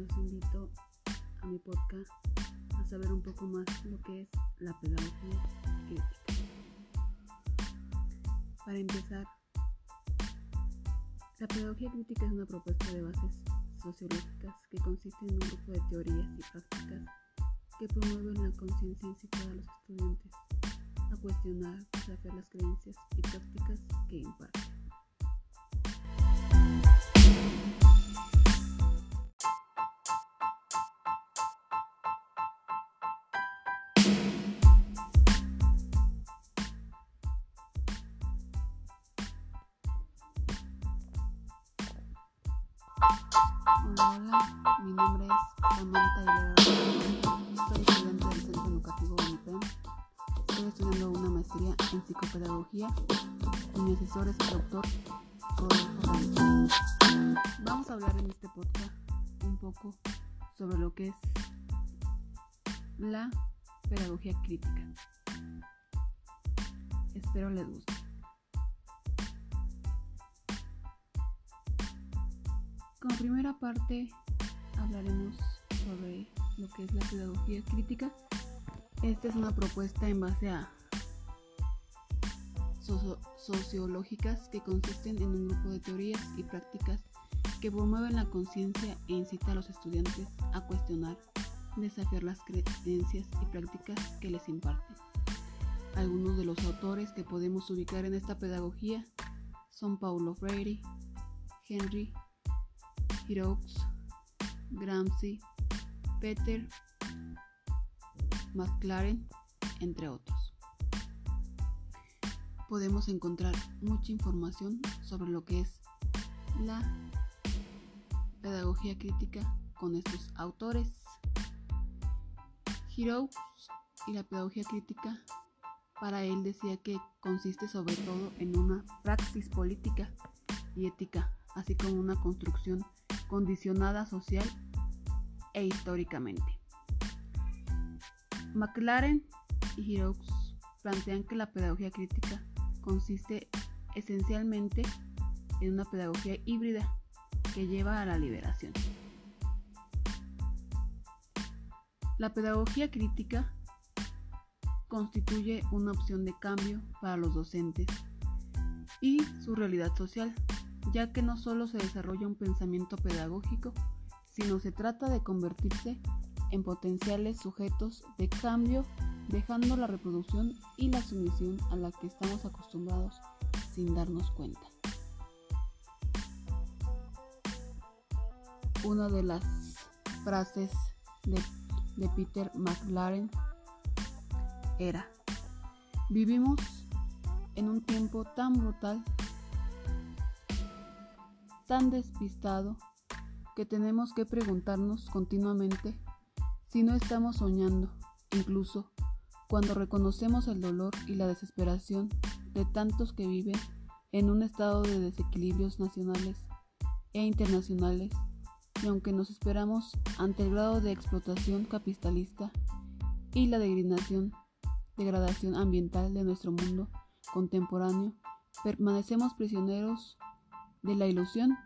los invito a mi podcast a saber un poco más lo que es la pedagogía crítica. Para empezar, la pedagogía crítica es una propuesta de bases sociológicas que consiste en un grupo de teorías y prácticas que promueven la conciencia incitada a los estudiantes a cuestionar, desafiar las creencias y prácticas que imparten. Hola, mi nombre es Samantha Hilera Soy estudiante del Centro Educativo UNIPEM. Estoy estudiando una maestría en psicopedagogía y mi asesor es el doctor Rodolfo Reyes. Vamos a hablar en este podcast un poco sobre lo que es la pedagogía crítica. Espero les guste. Como primera parte hablaremos sobre lo que es la pedagogía crítica. Esta es una propuesta en base a socio sociológicas que consisten en un grupo de teorías y prácticas que promueven la conciencia e incita a los estudiantes a cuestionar, desafiar las creencias y prácticas que les imparten. Algunos de los autores que podemos ubicar en esta pedagogía son Paulo Freire, Henry Giroux, Gramsci, Peter, McLaren, entre otros. Podemos encontrar mucha información sobre lo que es la pedagogía crítica con estos autores. Giroux y la pedagogía crítica para él decía que consiste sobre todo en una praxis política y ética, así como una construcción condicionada social e históricamente. McLaren y Giroux plantean que la pedagogía crítica consiste esencialmente en una pedagogía híbrida que lleva a la liberación. La pedagogía crítica constituye una opción de cambio para los docentes y su realidad social ya que no solo se desarrolla un pensamiento pedagógico, sino se trata de convertirse en potenciales sujetos de cambio, dejando la reproducción y la sumisión a la que estamos acostumbrados sin darnos cuenta. Una de las frases de, de Peter McLaren era, vivimos en un tiempo tan brutal tan despistado que tenemos que preguntarnos continuamente si no estamos soñando, incluso cuando reconocemos el dolor y la desesperación de tantos que viven en un estado de desequilibrios nacionales e internacionales, y aunque nos esperamos ante el grado de explotación capitalista y la degradación, degradación ambiental de nuestro mundo contemporáneo, permanecemos prisioneros de la ilusión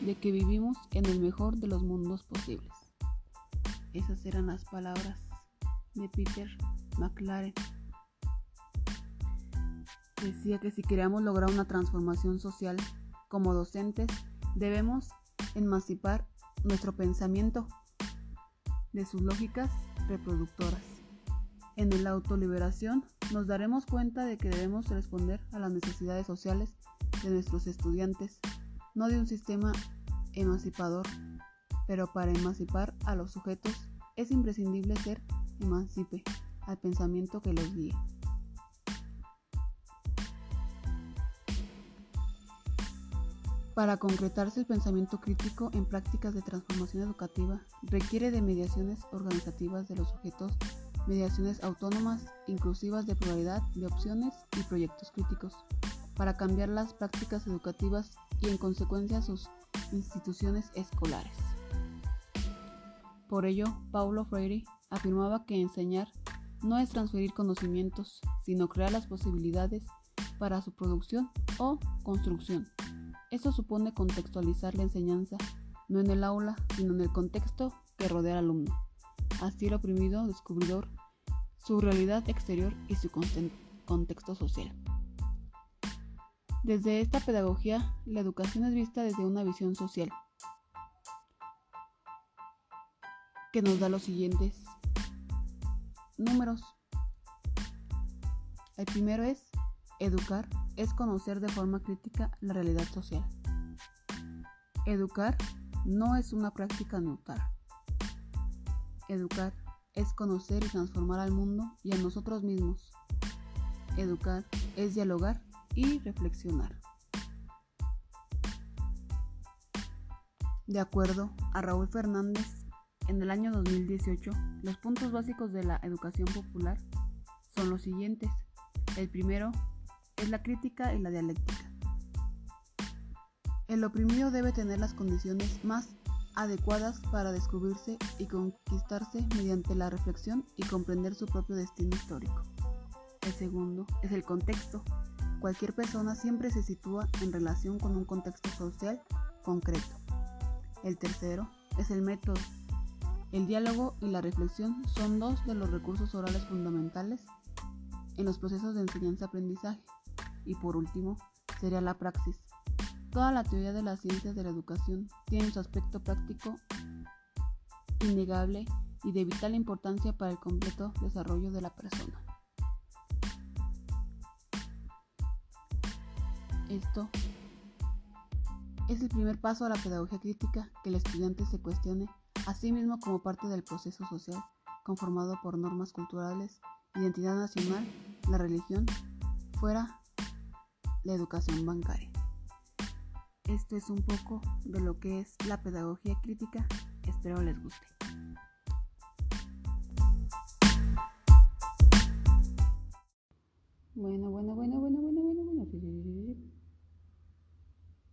de que vivimos en el mejor de los mundos posibles. Esas eran las palabras de Peter McLaren. Decía que si queríamos lograr una transformación social como docentes, debemos emancipar nuestro pensamiento de sus lógicas reproductoras. En la autoliberación nos daremos cuenta de que debemos responder a las necesidades sociales de nuestros estudiantes no de un sistema emancipador, pero para emancipar a los sujetos es imprescindible ser emancipe al pensamiento que los guíe. Para concretarse el pensamiento crítico en prácticas de transformación educativa requiere de mediaciones organizativas de los sujetos, mediaciones autónomas, inclusivas de pluralidad de opciones y proyectos críticos, para cambiar las prácticas educativas y en consecuencia sus instituciones escolares. Por ello, Paulo Freire afirmaba que enseñar no es transferir conocimientos, sino crear las posibilidades para su producción o construcción. Esto supone contextualizar la enseñanza no en el aula, sino en el contexto que rodea al alumno. Así el oprimido descubridor, su realidad exterior y su contexto social. Desde esta pedagogía, la educación es vista desde una visión social, que nos da los siguientes números. El primero es educar, es conocer de forma crítica la realidad social. Educar no es una práctica neutral. Educar es conocer y transformar al mundo y a nosotros mismos. Educar es dialogar y reflexionar. De acuerdo a Raúl Fernández, en el año 2018, los puntos básicos de la educación popular son los siguientes. El primero es la crítica y la dialéctica. El oprimido debe tener las condiciones más adecuadas para descubrirse y conquistarse mediante la reflexión y comprender su propio destino histórico. El segundo es el contexto. Cualquier persona siempre se sitúa en relación con un contexto social concreto. El tercero es el método. El diálogo y la reflexión son dos de los recursos orales fundamentales en los procesos de enseñanza-aprendizaje. Y por último, sería la praxis. Toda la teoría de las ciencias de la educación tiene su aspecto práctico innegable y de vital importancia para el completo desarrollo de la persona. Esto es el primer paso a la pedagogía crítica que el estudiante se cuestione a sí mismo como parte del proceso social conformado por normas culturales, identidad nacional, la religión, fuera la educación bancaria. Esto es un poco de lo que es la pedagogía crítica. Espero les guste. Bueno, bueno, bueno,